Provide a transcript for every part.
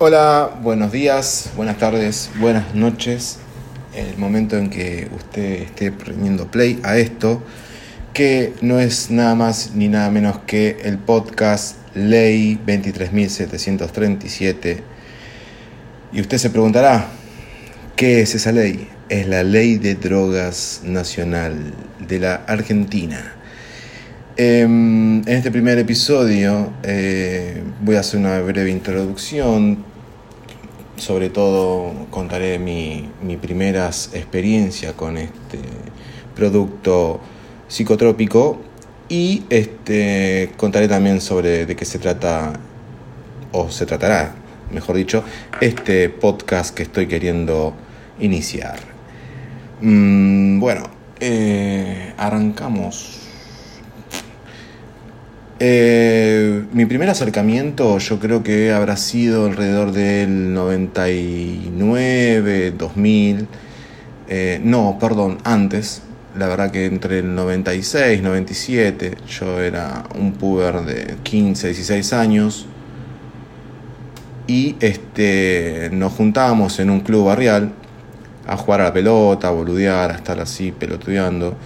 Hola, buenos días, buenas tardes, buenas noches. El momento en que usted esté prendiendo play a esto, que no es nada más ni nada menos que el podcast Ley 23.737. Y usted se preguntará, ¿qué es esa ley? Es la Ley de Drogas Nacional de la Argentina. Em, en este primer episodio eh, voy a hacer una breve introducción, sobre todo contaré mi, mi primeras experiencia con este producto psicotrópico y este, contaré también sobre de qué se trata, o se tratará, mejor dicho, este podcast que estoy queriendo iniciar. Mm, bueno, eh, arrancamos eh, mi primer acercamiento yo creo que habrá sido alrededor del 99, 2000. Eh, no, perdón, antes. La verdad que entre el 96, 97 yo era un puber de 15, 16 años. Y este, nos juntábamos en un club barrial a jugar a la pelota, a boludear, a estar así pelotudeando.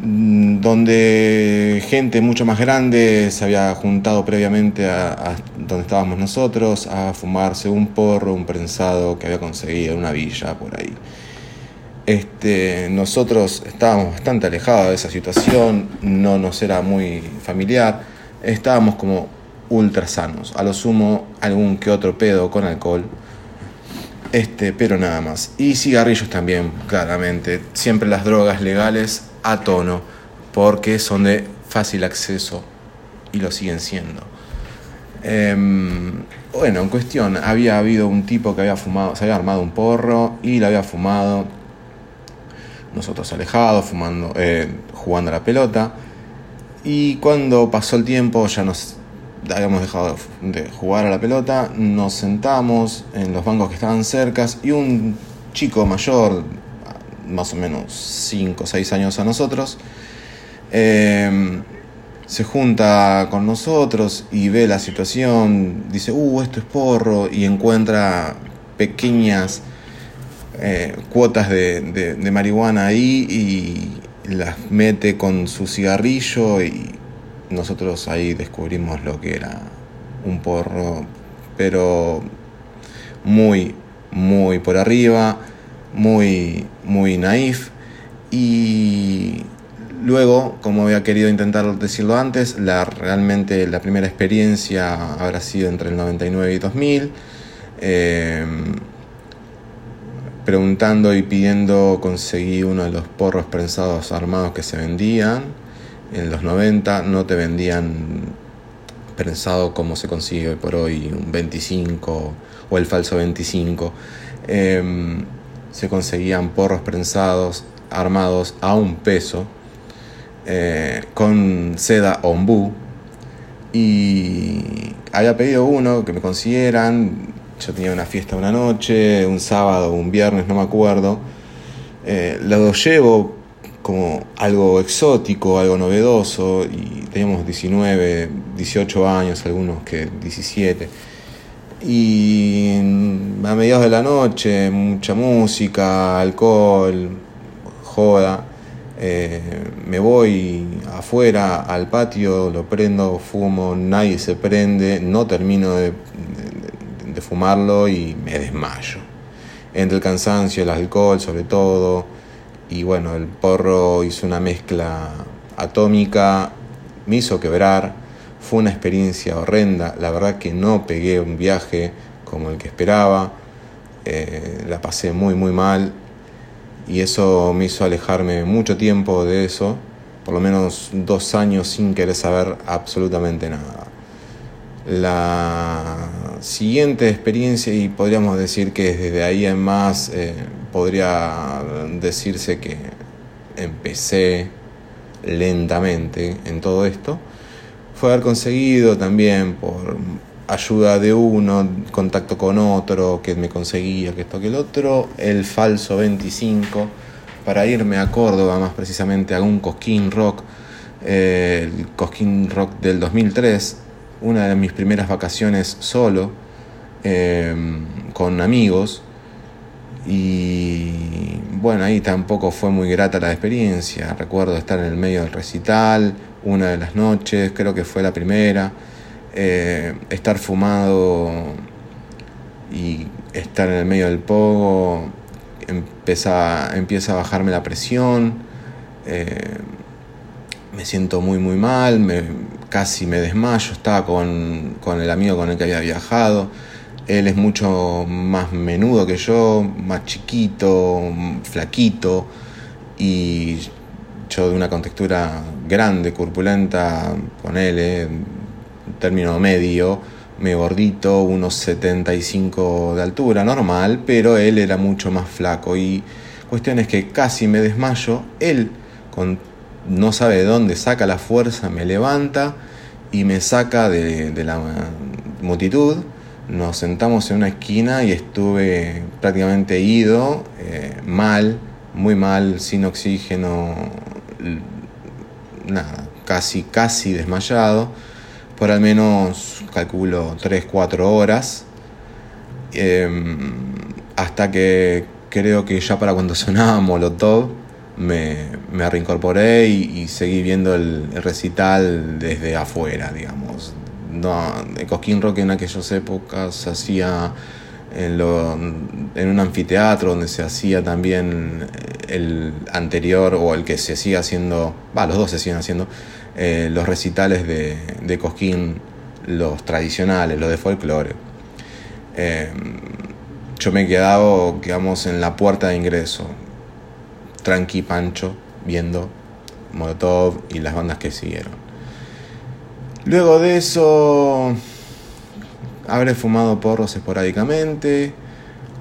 Mm, donde gente mucho más grande se había juntado previamente a, donde estábamos nosotros a fumarse un porro, un prensado que había conseguido en una villa por ahí. Este, nosotros estábamos bastante alejados de esa situación, no nos era muy familiar, estábamos como ultra sanos, a lo sumo algún que otro pedo con alcohol, este, pero nada más. Y cigarrillos también, claramente, siempre las drogas legales a tono porque son de fácil acceso y lo siguen siendo. Em, bueno, en cuestión, había habido un tipo que había fumado, se había armado un porro y lo había fumado. Nosotros alejados, fumando, eh, jugando a la pelota. Y cuando pasó el tiempo, ya nos habíamos dejado de jugar a la pelota, nos sentamos en los bancos que estaban cercas y un chico mayor, más o menos 5 o 6 años a nosotros, em, se junta con nosotros y ve la situación, dice, uh, esto es porro, y encuentra pequeñas eh, cuotas de, de, marihuana ahí y las mete con su cigarrillo y nosotros ahí descubrimos lo que era un porro, pero muy, muy por arriba muy, muy naif y luego, como había querido intentar decirlo antes, la, realmente la primera experiencia habrá sido entre el 99 y 2000. Em, preguntando y pidiendo conseguí uno de los porros prensados armados que se vendían. En los 90 no te vendían prensado como se consigue por hoy, un 25 o el falso 25 se conseguían porros prensados armados a un peso eh, con seda ombú. Y había pedido uno que me consiguieran. Yo tenía una fiesta una noche un sábado un viernes no me acuerdo. Eh, lo llevo como algo exótico algo novedoso y teníamos 19 18 años algunos que 17 y a mediados de la noche, mucha música, alcohol, joda. Eh, me voy afuera al patio, lo prendo, fumo, nadie se prende, no termino de, de, fumarlo y me desmayo. Entre el cansancio, el alcohol sobre todo, y bueno, el porro hizo una mezcla atómica, me hizo quebrar fue una experiencia horrenda, la verdad que no pegué un viaje como el que esperaba, eh, la pasé muy muy mal. Y eso me hizo alejarme mucho tiempo de eso, por lo menos dos años sin querer saber absolutamente nada. La siguiente experiencia, y podríamos decir que desde ahí en más, eh, podría decirse que empecé lentamente en todo esto, fue haber conseguido también por ayuda de uno, contacto con otro, que me conseguía, que esto, que el otro, el falso 25, para irme a Córdoba, más precisamente a un Cosquín Rock, eh, el Cosquín Rock del 2003, una de mis primeras vacaciones solo, em, con amigos y bueno, ahí tampoco fue muy grata la experiencia. Recuerdo estar en el medio del recital, una de las noches, creo que fue la primera, eh, estar fumado y estar en el medio del pogo, empieza, empieza a bajarme la presión, eh, me siento muy muy mal, me, casi me desmayo, estaba con, con el amigo con el que había viajado él es mucho más menudo que yo, más chiquito, flaquito y yo de una contextura grande, corpulenta, con él, término medio, medio gordito, unos 75 de altura, normal, pero él era mucho más flaco. Y cuestión es que casi me desmayo, él con, no sabe de dónde saca la fuerza, me levanta y me saca de, de la multitud. Nos sentamos en una esquina y estuve prácticamente ido, eh, mal, muy mal, sin oxígeno, nada, casi, casi desmayado, por al menos, calculo, 3, 4 horas, em, hasta que creo que ya para cuando sonaba Molotov, me, me reincorporé y, seguí viendo el, recital desde afuera, digamos, no, el Cosquín Rock en aquellas épocas hacía en, un anfiteatro donde se hacía también el anterior o el que se sigue haciendo, va, los dos se siguen haciendo, eh, los recitales de, Cosquín, los tradicionales, los de folclore. Eh, yo me he quedado, digamos, en la puerta de ingreso, tranqui pancho, viendo Molotov y las bandas que siguieron. Luego de eso, habré fumado porros esporádicamente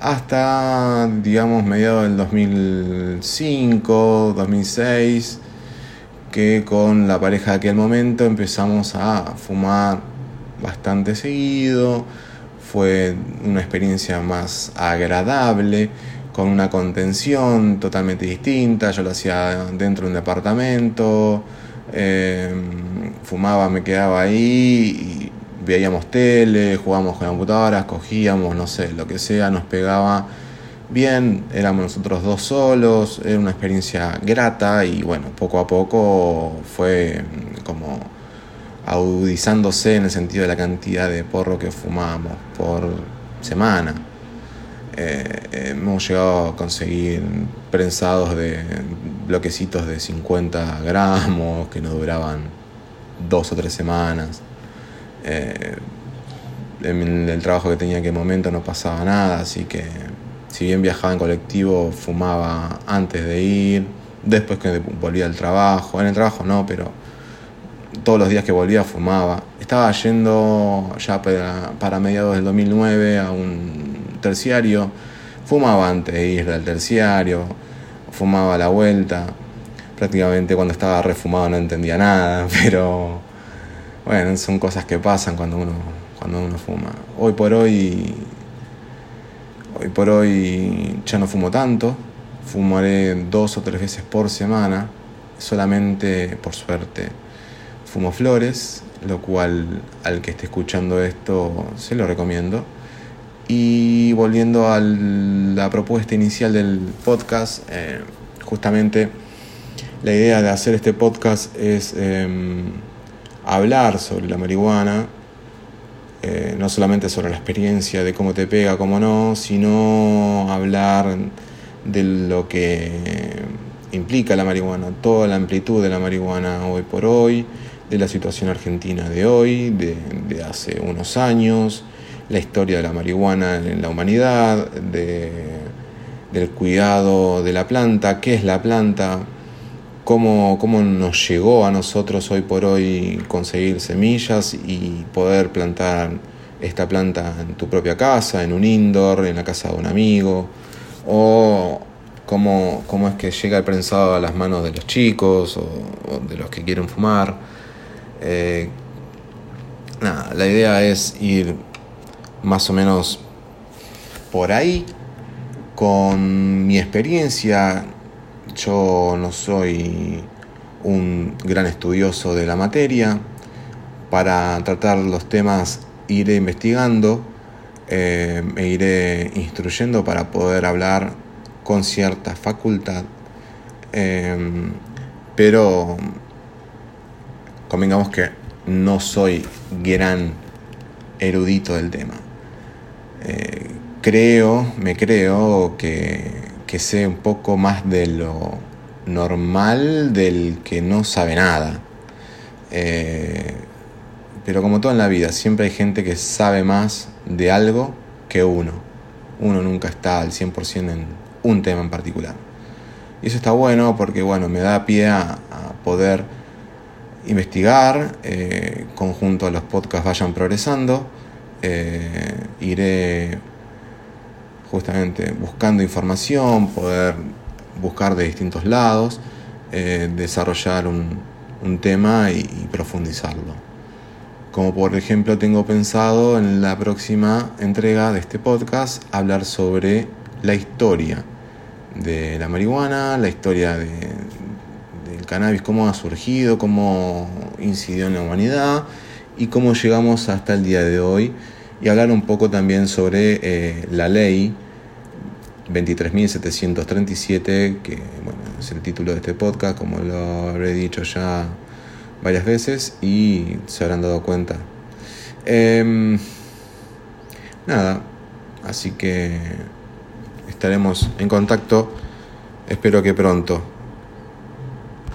hasta, digamos, mediados del 2005, 2006, que con la pareja de aquel momento empezamos a fumar bastante seguido. Fue una experiencia más agradable, con una contención totalmente distinta. Yo lo hacía dentro de un departamento Em, fumaba, me quedaba ahí veíamos tele, jugábamos con computadoras, cogíamos, no sé, lo que sea, nos pegaba bien, éramos nosotros dos solos, era una experiencia grata y bueno, poco a poco fue como audizándose en el sentido de la cantidad de porro que fumábamos por semana. Eh, hemos llegado a conseguir prensados de bloquecitos de 50 gramos que nos duraban dos o tres semanas. Eh, en el trabajo que tenía en aquel momento no pasaba nada, así que si bien viajaba en colectivo, fumaba antes de ir, después que volvía al trabajo, en el trabajo no, pero todos los días que volvía fumaba. Estaba yendo ya para, para mediados del 2009 a un terciario, fumaba antes de ir al terciario, fumaba a la vuelta. Prácticamente cuando estaba refumado no entendía nada, pero bueno, son cosas que pasan cuando uno, cuando uno fuma. Hoy por hoy, hoy por hoy ya no fumo tanto, fumaré dos o tres veces por semana, solamente por suerte fumo flores, lo cual al que esté escuchando esto se lo recomiendo. Y volviendo a la propuesta inicial del podcast, eh, justamente la idea de hacer este podcast es em, hablar sobre la marihuana, eh, no solamente sobre la experiencia de cómo te pega, cómo no, sino hablar de lo que implica la marihuana, toda la amplitud de la marihuana hoy por hoy, de la situación argentina de hoy, de hace unos años, la historia de la marihuana en la humanidad, del cuidado de la planta, qué es la planta, cómo, cómo nos llegó a nosotros hoy por hoy conseguir semillas y poder plantar esta planta en tu propia casa, en un indoor, en la casa de un amigo, o cómo, cómo es que llega el prensado a las manos de los chicos o, de los que quieren fumar. Eh, nada, la idea es ir más o menos por ahí. Con mi experiencia, yo no soy un gran estudioso de la materia. Para tratar los temas iré investigando eh, me iré instruyendo para poder hablar con cierta facultad. Em, pero convengamos que no soy gran erudito del tema. Eh, creo, me creo que, que sé un poco más de lo normal del que no sabe nada. Eh, pero como todo en la vida, siempre hay gente que sabe más de algo que uno. Uno nunca está al 100% en un tema en particular. Y eso está bueno porque bueno, me da pie a, poder investigar, eh, conjunto a los podcasts vayan progresando, eh, iré justamente buscando información, poder buscar de distintos lados, eh, desarrollar un, tema y, profundizarlo. Como por ejemplo tengo pensado en la próxima entrega de este podcast hablar sobre la historia de la marihuana, la historia del cannabis, cómo ha surgido, cómo incidió en la humanidad y cómo llegamos hasta el día de hoy y hablar un poco también sobre eh, la ley 23.737, que bueno, es el título de este podcast, como lo habré dicho ya varias veces y se habrán dado cuenta. Em, nada, así que estaremos en contacto, espero que pronto.